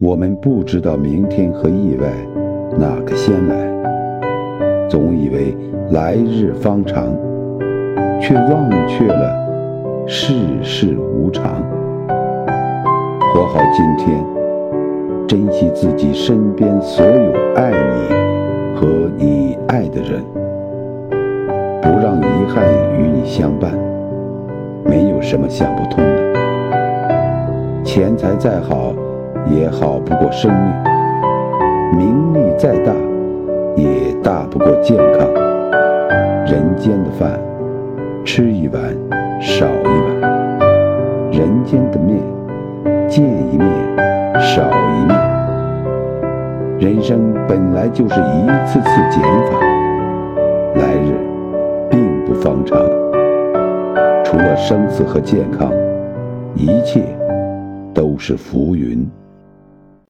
我们不知道明天和意外哪个先来，总以为来日方长，却忘却了世事无常。活好今天，珍惜自己身边所有爱你和你爱的人，不让遗憾与你相伴。没有什么想不通的，钱财再好。也好不过生命，名利再大，也大不过健康。人间的饭，吃一碗少一碗；人间的面，见一面少一面。人生本来就是一次次减法，来日并不方长。除了生死和健康，一切都是浮云。